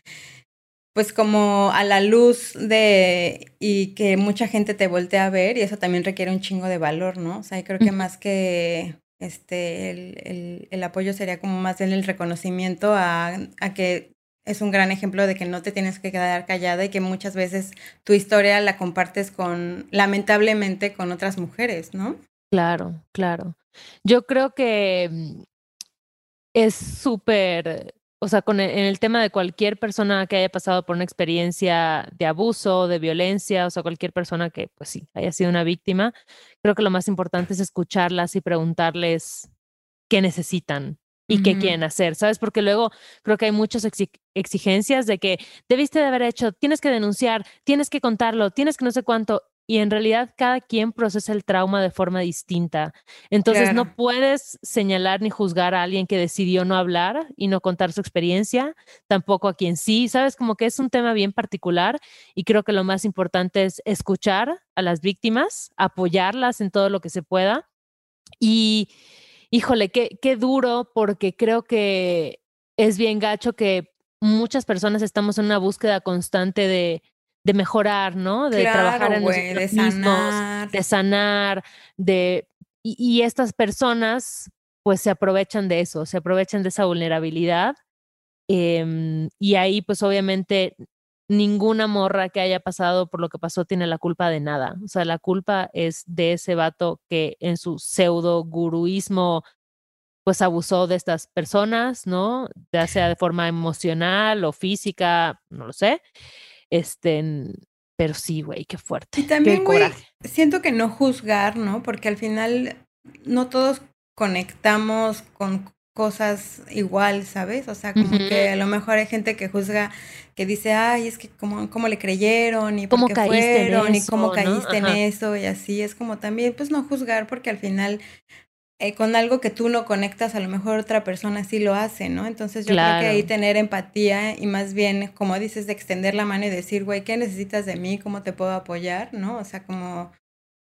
pues como a la luz de y que mucha gente te voltea a ver y eso también requiere un chingo de valor, ¿no? O sea, creo que más que este el, el, el apoyo sería como más bien el reconocimiento a, a que es un gran ejemplo de que no te tienes que quedar callada y que muchas veces tu historia la compartes con, lamentablemente, con otras mujeres, ¿no? Claro, claro. Yo creo que mm, es súper, o sea, con el, en el tema de cualquier persona que haya pasado por una experiencia de abuso, de violencia, o sea, cualquier persona que, pues sí, haya sido una víctima, creo que lo más importante es escucharlas y preguntarles qué necesitan, y qué quieren hacer, ¿sabes? Porque luego creo que hay muchas exigencias de que debiste de haber hecho, tienes que denunciar, tienes que contarlo, tienes que no sé cuánto. Y en realidad cada quien procesa el trauma de forma distinta. Entonces no puedes señalar ni juzgar a alguien que decidió no hablar y no contar su experiencia, tampoco a quien sí, sabes, como que es un tema bien particular y creo que lo más importante es escuchar a las víctimas, apoyarlas en todo lo que se pueda y híjole, qué, qué duro, porque creo que es bien gacho que muchas personas estamos en una búsqueda constante de, de mejorar, ¿no? De trabajar en nosotros de sanar. de sanar, de... Y, y, estas personas pues se aprovechan de eso, se aprovechan de esa vulnerabilidad. Eh, y ahí pues obviamente ninguna morra que haya pasado por lo que pasó tiene la culpa de nada. O sea, la culpa es de ese vato que en su pseudo guruismo pues abusó de estas personas, ¿no? Ya sea de forma emocional o física, no lo sé. Este, pero sí, güey, qué fuerte. Y también, güey, siento que no juzgar, ¿no? Porque al final no todos conectamos con cosas igual, ¿sabes? O sea, como que a lo mejor hay gente que juzga, que dice, ay, es que cómo, cómo le creyeron y por qué fueron y cómo caíste en eso y así. Es como también, pues no juzgar porque al final eh, con algo que tú no conectas, a lo mejor otra persona sí lo hace, ¿no? Entonces yo creo que ahí tener empatía y más bien, como dices, de extender la mano y decir, güey, ¿qué necesitas de mí? ¿Cómo te puedo apoyar? ¿No? O sea, como...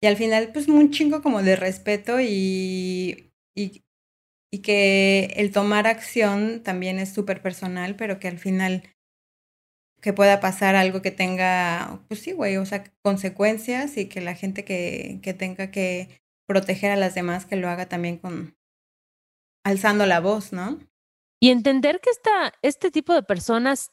Y al final, pues un chingo como de respeto y, y, y que el tomar acción también es súper personal, pero que al final que pueda pasar algo que tenga, pues sí, güey, o sea, consecuencias y que la gente que, que tenga que proteger a las demás, que lo haga también con alzando la voz, ¿no? Y entender que esta, este tipo de personas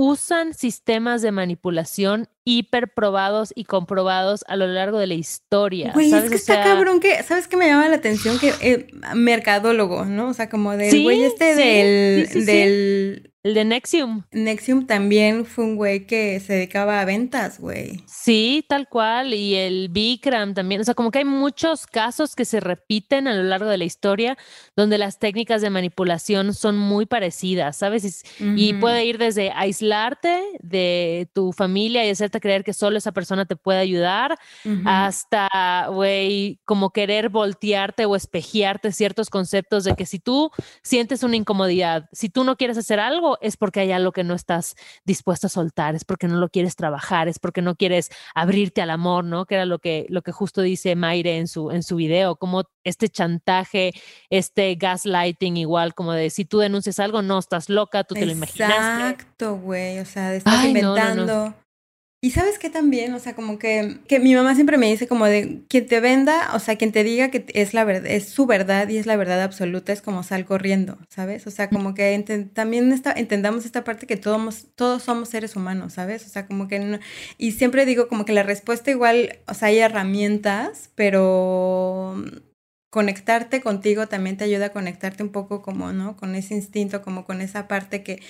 usan sistemas de manipulación hiperprobados y comprobados a lo largo de la historia. Güey, es que está cabrón que, ¿sabes qué me llama la atención? Que eh, mercadólogo, ¿no? O sea, como del güey este del, del el de Nexium. Nexium también fue un güey que se dedicaba a ventas, güey. Sí, tal cual. Y el Bikram también. O sea, como que hay muchos casos que se repiten a lo largo de la historia donde las técnicas de manipulación son muy parecidas, ¿sabes? Y, puede ir desde aislarte de tu familia y hacerte creer que solo esa persona te puede ayudar, hasta, güey, como querer voltearte o espejearte ciertos conceptos de que si tú sientes una incomodidad, si tú no quieres hacer algo, es porque hay algo que no estás dispuesto a soltar, es porque no lo quieres trabajar, es porque no quieres abrirte al amor, ¿no? Que era lo que, lo que justo dice Mayre en su, en su video, como este chantaje, este gaslighting igual, como de si tú denuncias algo, no, estás loca, tú te lo imaginaste. Exacto, güey, o sea, estás inventando. Y sabes que también, o sea, como que, que mi mamá siempre me dice como de quien te venda, o sea, quien te diga que es la verdad, es su verdad y es la verdad absoluta, es como sal corriendo, ¿sabes? O sea, como que también entendamos esta parte que todos, todos somos seres humanos, ¿sabes? O sea, como que y siempre digo como que la respuesta igual, o sea, hay herramientas, pero conectarte contigo también te ayuda a conectarte un poco como, ¿no? Con ese instinto, como con esa parte que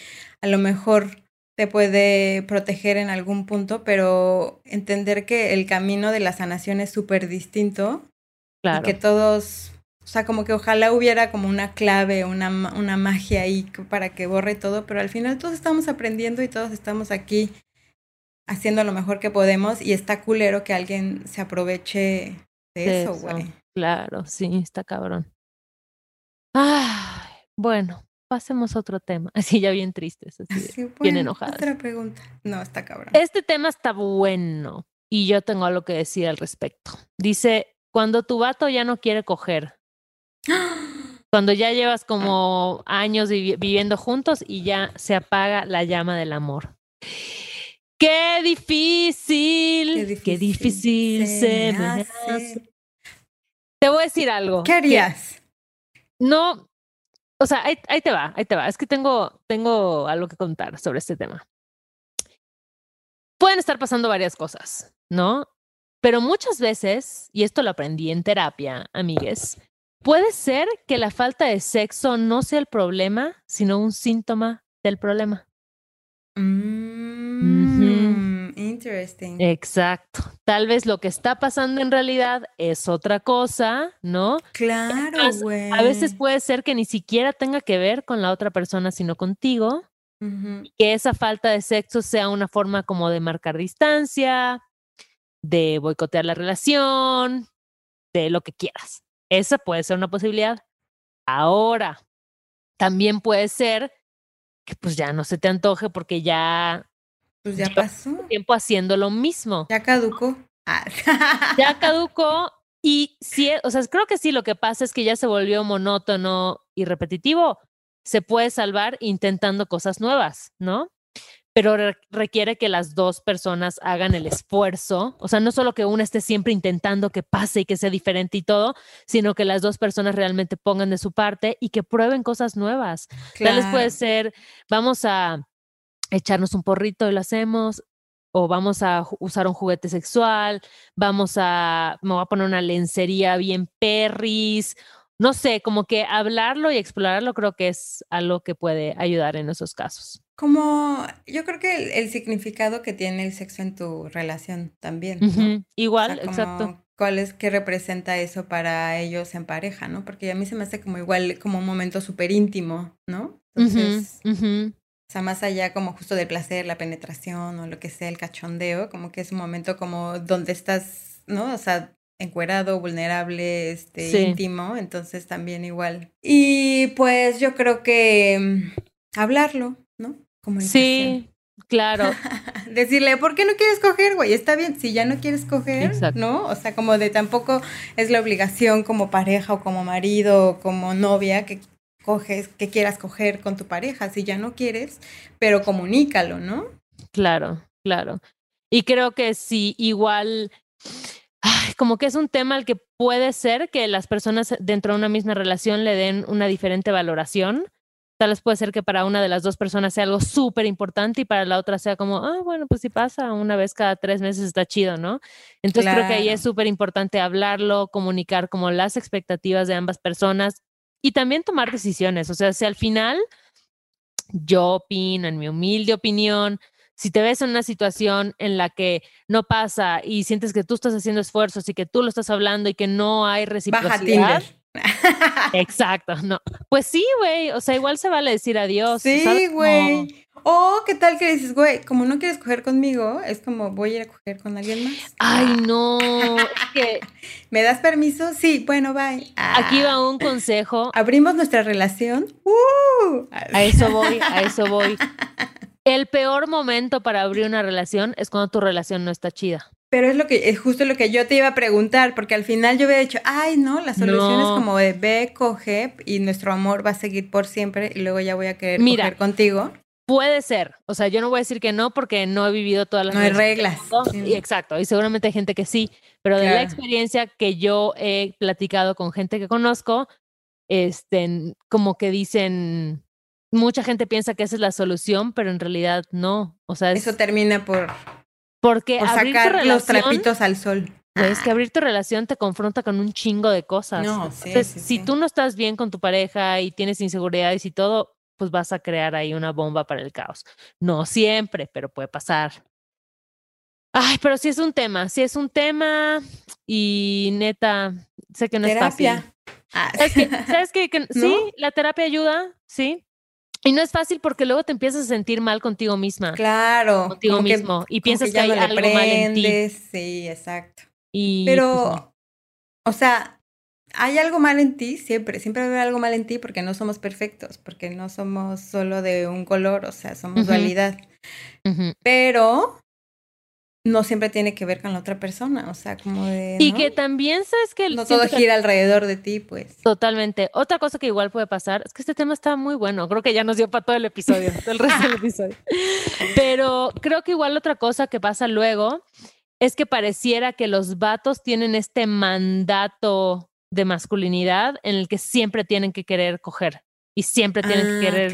a lo mejor te puede proteger en algún punto, pero entender que el camino de la sanación es súper distinto. Claro. Y que todos, o sea, como que ojalá hubiera como una clave, una, una magia ahí para que borre todo, pero al final todos estamos aprendiendo y todos estamos aquí haciendo lo mejor que podemos y está culero que alguien se aproveche de, eso, güey. Claro, sí, está cabrón. Ay, bueno, pasemos a otro tema. Así ya bien tristes, así, bien enojadas. Otra pregunta. No, está cabrón. Este tema está bueno y yo tengo algo que decir al respecto. Dice, cuando tu vato ya no quiere coger. Cuando ya llevas como años viviendo juntos y ya se apaga la llama del amor. ¡Qué difícil! ¡Qué difícil, se, me hace. Te voy a decir algo. ¿Qué harías? No, o sea, ahí, te va, ahí te va. Es que tengo, tengo algo que contar sobre este tema. Pueden estar pasando varias cosas, ¿no? Pero muchas veces, y esto lo aprendí en terapia, amigues, puede ser que la falta de sexo no sea el problema, sino un síntoma del problema. Mm, interesting. Exacto. Tal vez lo que está pasando en realidad es otra cosa, ¿no? Claro, güey. A veces puede ser que ni siquiera tenga que ver con la otra persona, sino contigo. Que esa falta de sexo sea una forma como de marcar distancia, de boicotear la relación, de lo que quieras. Esa puede ser una posibilidad. Ahora, también puede ser que pues ya no se te antoje porque ya... Pues ya pasó. Tiempo haciendo lo mismo. Ya caducó. Ah. ya caducó y sí, o sea, creo que sí, lo que pasa es que ya se volvió monótono y repetitivo. Se puede salvar intentando cosas nuevas, ¿no? pero requiere que las dos personas hagan el esfuerzo, o sea, no solo que una esté siempre intentando que pase y que sea diferente y todo, sino que las dos personas realmente pongan de su parte y que prueben cosas nuevas. Tal vez puede ser, vamos a echarnos un porrito y lo hacemos, o vamos a usar un juguete sexual, vamos a, me voy a poner una lencería bien perris, no sé, como que hablarlo y explorarlo creo que es algo que puede ayudar en esos casos. Como yo creo que el, significado que tiene el sexo en tu relación también. Igual, exacto. ¿Cuál es qué representa eso para ellos en pareja, no? Porque a mí se me hace como igual, como un momento súper íntimo, ¿no? Entonces, o sea, más allá como justo del placer, la penetración o lo que sea, el cachondeo, como que es un momento como donde estás, ¿no? O sea, encuerado, vulnerable, este, íntimo, entonces también igual. Y pues yo creo que mm, hablarlo, ¿no? Sí, claro. Decirle, ¿por qué no quieres coger, güey? Está bien, si ya no quieres coger, ¿no? O sea, como de tampoco es la obligación como pareja o como marido o como novia que coges, que quieras coger con tu pareja, si ya no quieres, pero comunícalo, ¿no? Claro, claro. Y creo que si igual como que es un tema al que puede ser que las personas dentro de una misma relación le den una diferente valoración, Tal vez puede ser que para una de las dos personas sea algo súper importante y para la otra sea como, ah, bueno, pues si pasa una vez cada tres meses está chido, ¿no? Entonces creo que ahí es súper importante hablarlo, comunicar como las expectativas de ambas personas y también tomar decisiones. O sea, si al final yo opino, en mi humilde opinión, si te ves en una situación en la que no pasa y sientes que tú estás haciendo esfuerzos y que tú lo estás hablando y que no hay reciprocidad, Exacto, no. Pues sí, güey, o sea, igual se vale decir adiós. Sí, güey. O qué tal que dices, güey, como no quieres coger conmigo, es como voy a ir a coger con alguien más. Ay, no. que... ¿Me das permiso? Sí, bueno, bye. Aquí va un consejo. Abrimos nuestra relación. Uh. A eso voy, a eso voy. El peor momento para abrir una relación es cuando tu relación no está chida. Pero es lo que es justo lo que yo te iba a preguntar, porque al final yo había dicho, ay, no, la solución es como de ve, coge y nuestro amor va a seguir por siempre y luego ya voy a querer Mira, coger contigo. Puede ser, o sea, yo no voy a decir que no porque no he vivido todas las No hay reglas. Y, exacto, y seguramente hay gente que sí, pero de la experiencia que yo he platicado con gente que conozco, este, como que dicen, mucha gente piensa que esa es la solución, pero en realidad no. O sea, eso termina por porque sacar los trapitos al sol. Es que abrir tu relación te confronta con un chingo de cosas. No, sí, si tú no estás bien con tu pareja y tienes inseguridades y todo, pues vas a crear ahí una bomba para el caos. No siempre, pero puede pasar. Ay, pero sí es un tema, sí es un tema y neta, sé que no es fácil. Ah. ¿Sabes que, Sí, la terapia ayuda, sí, y no es fácil porque luego te empiezas a sentir mal contigo misma. Claro. Contigo mismo. y piensas que, hay algo mal en ti. Sí, exacto. Y, Pero, pues, o sea, hay algo mal en ti siempre. Siempre va a haber algo mal en ti porque no somos perfectos, porque no somos solo de un color, o sea, somos dualidad. Pero no siempre tiene que ver con la otra persona, o sea, como de... Y que también sabes que... No todo gira alrededor de ti, pues. Totalmente. Otra cosa que igual puede pasar es que este tema está muy bueno, creo que ya nos dio para todo el episodio, todo el resto del episodio. Pero creo que igual otra cosa que pasa luego es que pareciera que los vatos tienen este mandato de masculinidad en el que siempre tienen que querer coger y siempre tienen que ah, querer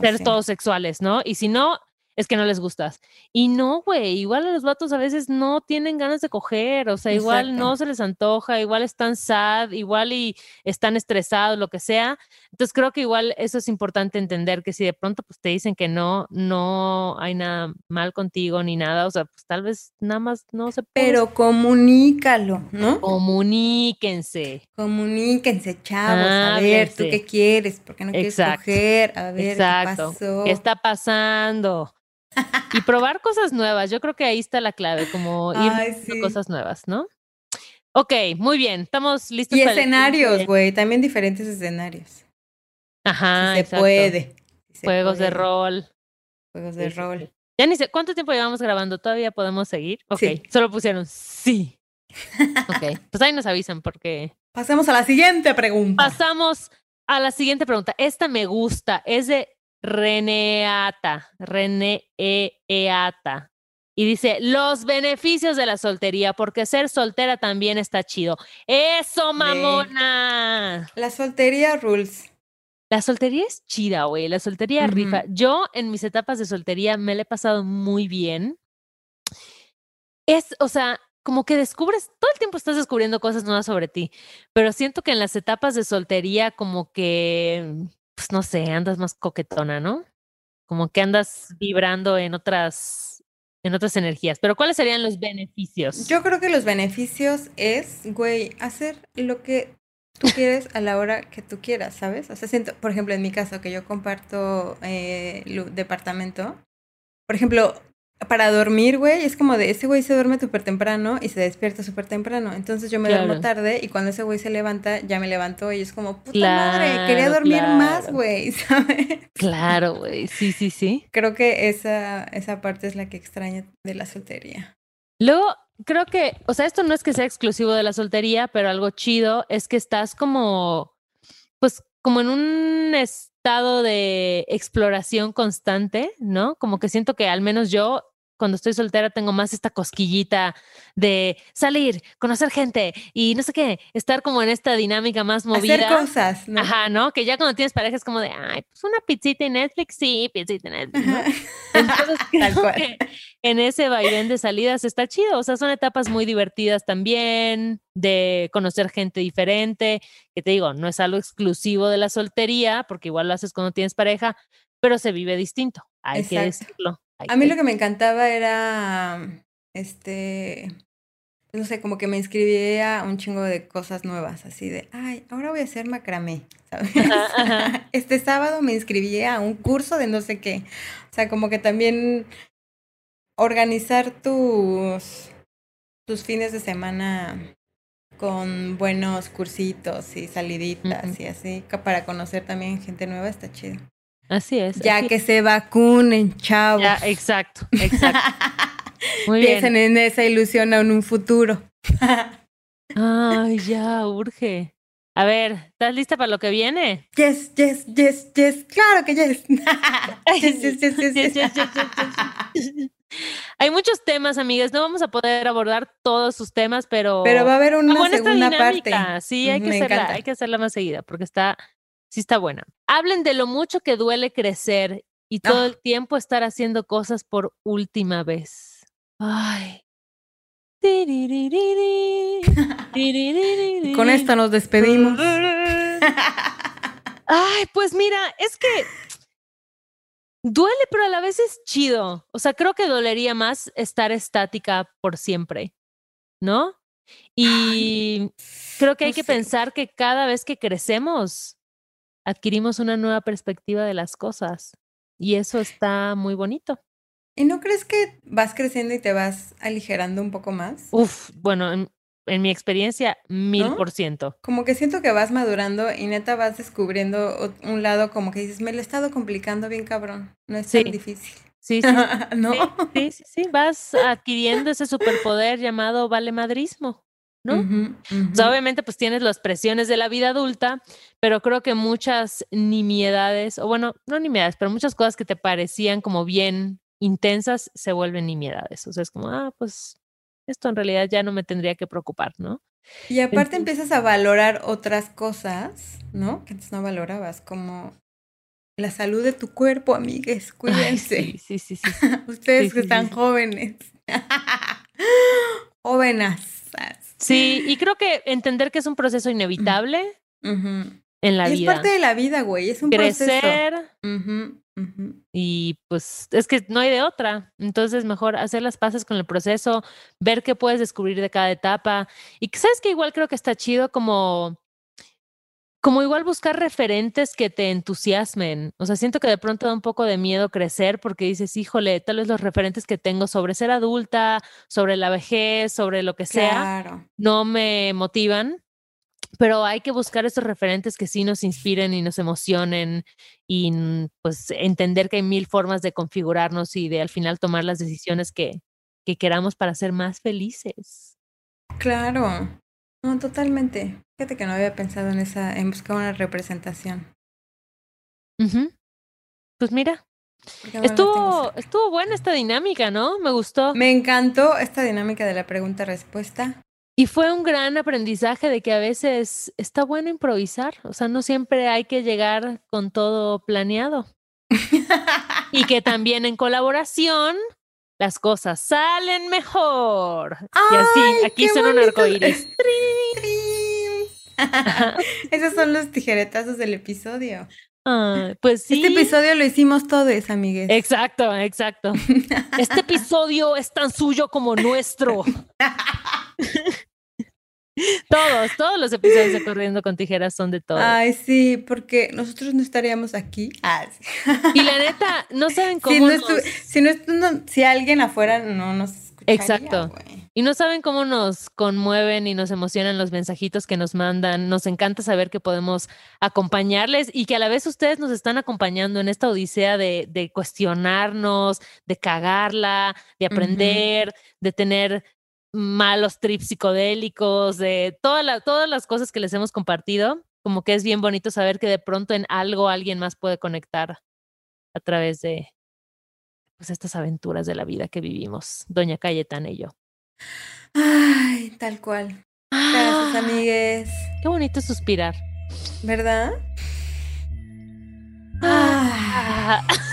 ser todos sexuales, ¿no? Y si no, es que no les gustas. Y no, güey, igual a los vatos a veces no tienen ganas de coger, o sea, igual no se les antoja, igual están sad, igual y están estresados, lo que sea. Entonces creo que igual eso es importante entender que si de pronto pues te dicen que no, no hay nada mal contigo ni nada, o sea, pues tal vez nada más no se puede. Pero comunícalo, ¿no? Comuníquense. Comuníquense, chavos, a ver, ¿tú qué quieres? ¿Por qué no quieres coger? A ver, ¿qué pasó? ¿Qué está pasando? Y probar cosas nuevas. Yo creo que ahí está la clave, como ir Ay, cosas nuevas, ¿no? Ok, muy bien. Estamos listos. Y escenarios, güey, también diferentes escenarios. Ajá. se puede. Juegos de rol. Juegos de rol. Ya ni sé, ¿cuánto tiempo llevamos grabando? ¿Todavía podemos seguir? Ok, solo pusieron sí. ok, pues ahí nos avisan porque... Pasamos a la siguiente pregunta. Pasamos a la siguiente pregunta. Esta me gusta. Es de Reneata, Reneata. Y dice, los beneficios de la soltería, porque ser soltera también está chido. ¡Eso, mamona! La soltería rules. La soltería es chida, güey. La soltería rifa. Yo en mis etapas de soltería me la he pasado muy bien. Es, o sea, como que descubres, todo el tiempo estás descubriendo cosas nuevas sobre ti, pero siento que en las etapas de soltería como que pues no sé, andas más coquetona, ¿no? Como que andas vibrando en otras, en otras energías. Pero ¿cuáles serían los beneficios? Yo creo que los beneficios es, güey, hacer lo que tú quieres a la hora que tú quieras, ¿sabes? O sea, siento, por ejemplo, en mi caso, que yo comparto eh, departamento, por ejemplo, para dormir, güey, es como de ese güey se duerme súper temprano y se despierta súper temprano. Entonces yo me duermo tarde y cuando ese güey se levanta, ya me levanto y es como, puta madre, quería dormir más, güey, ¿sabes? Claro, güey, sí, sí, sí. Creo que esa, esa parte es la que extraña de la soltería. Luego, creo que, o sea, esto no es que sea exclusivo de la soltería, pero algo chido es que estás como, pues, como en un estado de exploración constante, ¿no? Como que siento que al menos yo cuando estoy soltera tengo más esta cosquillita de salir, conocer gente y no sé qué, estar como en esta dinámica más movida. Hacer cosas, ¿no? Ajá, ¿no? Que ya cuando tienes pareja es como de, ay, pues una pizzita en Netflix, sí, pizzita en Netflix, ¿no? Entonces, Tal creo cual. que en ese vaivén de salidas está chido, o sea, son etapas muy divertidas también, de conocer gente diferente, que te digo, no es algo exclusivo de la soltería, porque igual lo haces cuando tienes pareja, pero se vive distinto, hay que decirlo. A mí lo que me encantaba era, este, no sé, como que me inscribía a un chingo de cosas nuevas, así de, ay, ahora voy a hacer macramé, ¿sabes? Ajá, ajá. Este sábado me inscribí a un curso de no sé qué. O sea, como que también organizar tus, tus fines de semana con buenos cursitos y saliditas y así, para conocer también gente nueva, está chido. Así es. Ya así que se vacunen, chavos. Ya, exacto, exacto. Muy Piensen bien. en esa ilusión en un futuro. Ay, ya, urge. A ver, ¿estás lista para lo que viene? Yes, yes, yes, yes. Claro que yes. yes, yes, yes, yes, Yes, yes. Hay muchos temas, amigas. No vamos a poder abordar todos sus temas, pero. Pero va a haber está una buena esta segunda parte. Sí, hay que Me hacerla, encanta. hay que hacerla más seguida, porque está, sí está buena. Hablen de lo mucho que duele crecer y todo Ah. el tiempo estar haciendo cosas por última vez. Ay. Con esto nos despedimos. Ay, pues mira, es que duele, pero a la vez es chido. O sea, creo que dolería más estar estática por siempre, ¿no? Y creo que hay no que sé. pensar que cada vez que crecemos, adquirimos una nueva perspectiva de las cosas. Y eso está muy bonito. ¿Y no crees que vas creciendo y te vas aligerando un poco más? Uf, bueno, en, en mi experiencia, mil ¿No? por ciento. Como que siento que vas madurando y neta vas descubriendo un lado como que dices, me lo he estado complicando bien cabrón. No es Sí. tan difícil. Sí, sí, ¿No? sí, sí, sí, vas adquiriendo ese superpoder llamado valemadrismo, ¿no? O sea, obviamente pues tienes las presiones de la vida adulta, pero creo que muchas nimiedades, o bueno, no nimiedades, pero muchas cosas que te parecían como bien intensas se vuelven nimiedades. O sea, es como, ah, pues esto en realidad ya no me tendría que preocupar, ¿no? Y aparte Entonces- empiezas a valorar otras cosas, ¿no? Que antes no valorabas, como la salud de tu cuerpo, amigues, cuídense. sí, sí, sí, sí. sí. Ustedes Sí, que sí, están jóvenes. Jóvenes. Sí, y creo que entender que es un proceso inevitable en la y es vida. parte de la vida, güey. Es un proceso. Ujú. y pues es que no hay de otra. Entonces, mejor hacer las paces con el proceso, ver qué puedes descubrir de cada etapa. Y sabes que igual creo que está chido como como igual buscar referentes que te entusiasmen. O sea, siento que de pronto da un poco de miedo crecer porque dices, híjole, tal vez los referentes que tengo sobre ser adulta, sobre la vejez, sobre lo que sea, Claro. no me motivan, pero hay que buscar esos referentes que sí nos inspiren y nos emocionen y mm, pues entender que hay mil formas de configurarnos y de al final tomar las decisiones que, que queramos para ser más felices. Claro. No, totalmente. Fíjate que no había pensado en esa, en buscar una representación. Pues mira, estuvo, estuvo buena esta dinámica, ¿no? Me gustó. Me encantó esta dinámica de la pregunta-respuesta. Y fue un gran aprendizaje de que a veces está bueno improvisar, o sea, no siempre hay que llegar con todo planeado. Y que también en colaboración las cosas salen mejor. Y así, ¡Ay, aquí qué suena un bonito! arcoíris. Esos son los tijeretazos del episodio. Ah, pues sí. Este episodio lo hicimos todos, amigues. Exacto, exacto. Este episodio es tan suyo como nuestro. todos, todos los episodios de Corriendo con Tijeras son de todos. Ay, sí, porque nosotros no estaríamos aquí. Ah, sí. Y la neta, no saben cómo si, no nos- si, no no- si alguien afuera no nos escucharía, Exacto. Y no saben cómo nos conmueven y nos emocionan los mensajitos que nos mandan. Nos encanta saber que podemos acompañarles y que a la vez ustedes nos están acompañando en esta odisea de, de cuestionarnos, de cagarla, de aprender, de tener malos trips psicodélicos, de todas las cosas que les hemos compartido, como que es bien bonito saber que de pronto en algo alguien más puede conectar a través de pues, estas aventuras de la vida que vivimos, doña Cayetana y yo. Ay, tal cual. Gracias, ah. amigues. Qué bonito suspirar. ¿Verdad? Ah. Ah.